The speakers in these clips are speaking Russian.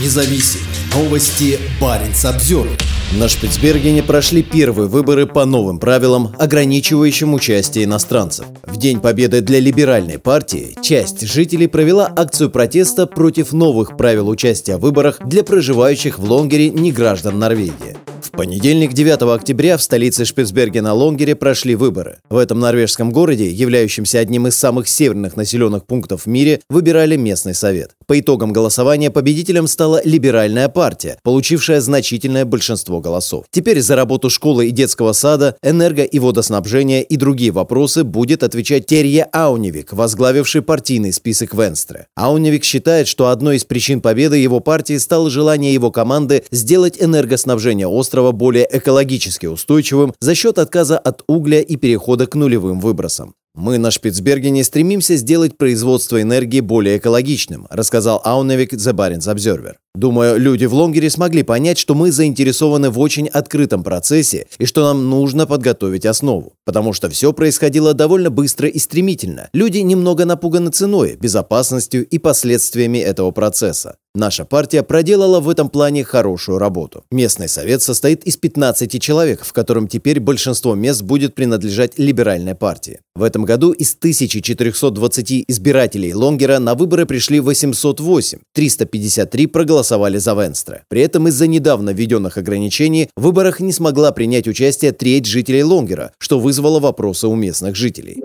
независим. Новости Баренц обзор. На Шпицбергене прошли первые выборы по новым правилам, ограничивающим участие иностранцев. В День Победы для либеральной партии часть жителей провела акцию протеста против новых правил участия в выборах для проживающих в Лонгере неграждан Норвегии понедельник, 9 октября, в столице Шпицбергена-Лонгере прошли выборы. В этом норвежском городе, являющемся одним из самых северных населенных пунктов в мире, выбирали местный совет. По итогам голосования победителем стала либеральная партия, получившая значительное большинство голосов. Теперь за работу школы и детского сада, энерго- и водоснабжения и другие вопросы будет отвечать Терье Ауневик, возглавивший партийный список Венстре. Ауневик считает, что одной из причин победы его партии стало желание его команды сделать энергоснабжение острова острова более экологически устойчивым за счет отказа от угля и перехода к нулевым выбросам. «Мы на Шпицбергене стремимся сделать производство энергии более экологичным», рассказал Ауневик The Barents Observer. Думаю, люди в Лонгере смогли понять, что мы заинтересованы в очень открытом процессе и что нам нужно подготовить основу. Потому что все происходило довольно быстро и стремительно. Люди немного напуганы ценой, безопасностью и последствиями этого процесса. Наша партия проделала в этом плане хорошую работу. Местный совет состоит из 15 человек, в котором теперь большинство мест будет принадлежать либеральной партии. В этом году из 1420 избирателей Лонгера на выборы пришли 808, 353 проголосовали проголосовали за Венстре. При этом из-за недавно введенных ограничений в выборах не смогла принять участие треть жителей Лонгера, что вызвало вопросы у местных жителей.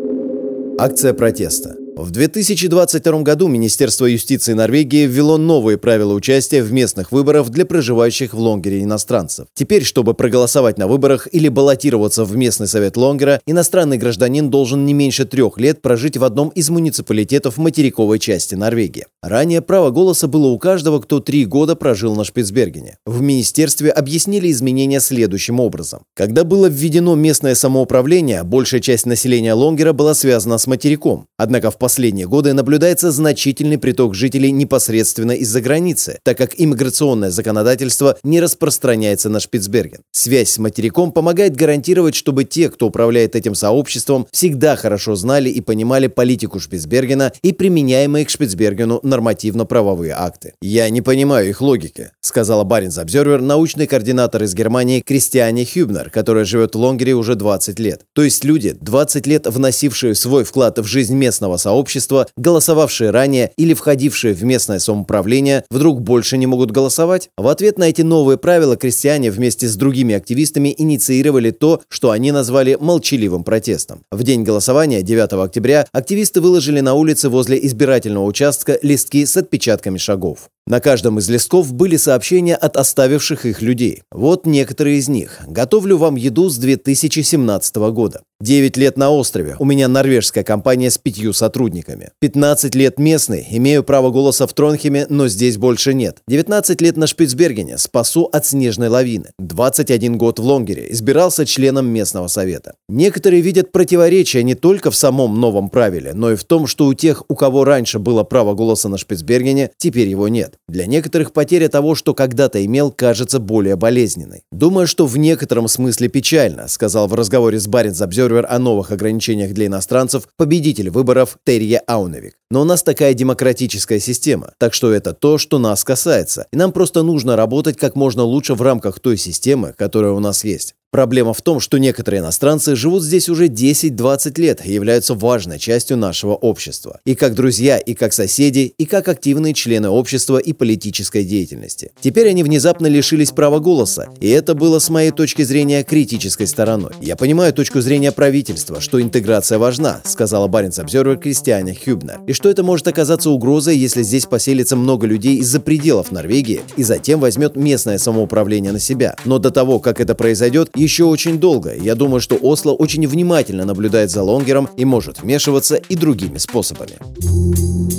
Акция протеста. В 2022 году Министерство юстиции Норвегии ввело новые правила участия в местных выборах для проживающих в Лонгере иностранцев. Теперь, чтобы проголосовать на выборах или баллотироваться в местный совет Лонгера, иностранный гражданин должен не меньше трех лет прожить в одном из муниципалитетов материковой части Норвегии. Ранее право голоса было у каждого, кто три года прожил на Шпицбергене. В министерстве объяснили изменения следующим образом. Когда было введено местное самоуправление, большая часть населения Лонгера была связана с материком. Однако в последние годы наблюдается значительный приток жителей непосредственно из-за границы, так как иммиграционное законодательство не распространяется на Шпицберген. Связь с материком помогает гарантировать, чтобы те, кто управляет этим сообществом, всегда хорошо знали и понимали политику Шпицбергена и применяемые к Шпицбергену нормативно-правовые акты. «Я не понимаю их логики», — сказала Баринс Обзервер, научный координатор из Германии Кристиане Хюбнер, которая живет в Лонгере уже 20 лет. То есть люди, 20 лет вносившие свой вклад в жизнь местного сообщества, сообщества, голосовавшие ранее или входившие в местное самоуправление, вдруг больше не могут голосовать? В ответ на эти новые правила крестьяне вместе с другими активистами инициировали то, что они назвали молчаливым протестом. В день голосования, 9 октября, активисты выложили на улице возле избирательного участка листки с отпечатками шагов. На каждом из листков были сообщения от оставивших их людей. Вот некоторые из них. «Готовлю вам еду с 2017 года». 9 лет на острове. У меня норвежская компания с пятью сотрудниками. 15 лет местный. Имею право голоса в Тронхеме, но здесь больше нет. 19 лет на Шпицбергене. Спасу от снежной лавины. 21 год в Лонгере. Избирался членом местного совета. Некоторые видят противоречия не только в самом новом правиле, но и в том, что у тех, у кого раньше было право голоса на Шпицбергене, теперь его нет. Для некоторых потеря того, что когда-то имел, кажется более болезненной. Думаю, что в некотором смысле печально, сказал в разговоре с Баренц Обзер Обзервер о новых ограничениях для иностранцев победитель выборов Терье Ауневик. Но у нас такая демократическая система, так что это то, что нас касается, и нам просто нужно работать как можно лучше в рамках той системы, которая у нас есть. Проблема в том, что некоторые иностранцы живут здесь уже 10-20 лет и являются важной частью нашего общества. И как друзья, и как соседи, и как активные члены общества и политической деятельности. Теперь они внезапно лишились права голоса, и это было с моей точки зрения критической стороной. Я понимаю точку зрения правительства, что интеграция важна, сказала Баренц Обзервер Кристиане Хюбнер, и что это может оказаться угрозой, если здесь поселится много людей из-за пределов Норвегии и затем возьмет местное самоуправление на себя. Но до того, как это произойдет, еще очень долго. Я думаю, что Осло очень внимательно наблюдает за Лонгером и может вмешиваться и другими способами.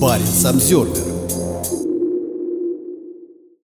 Парень Самсервер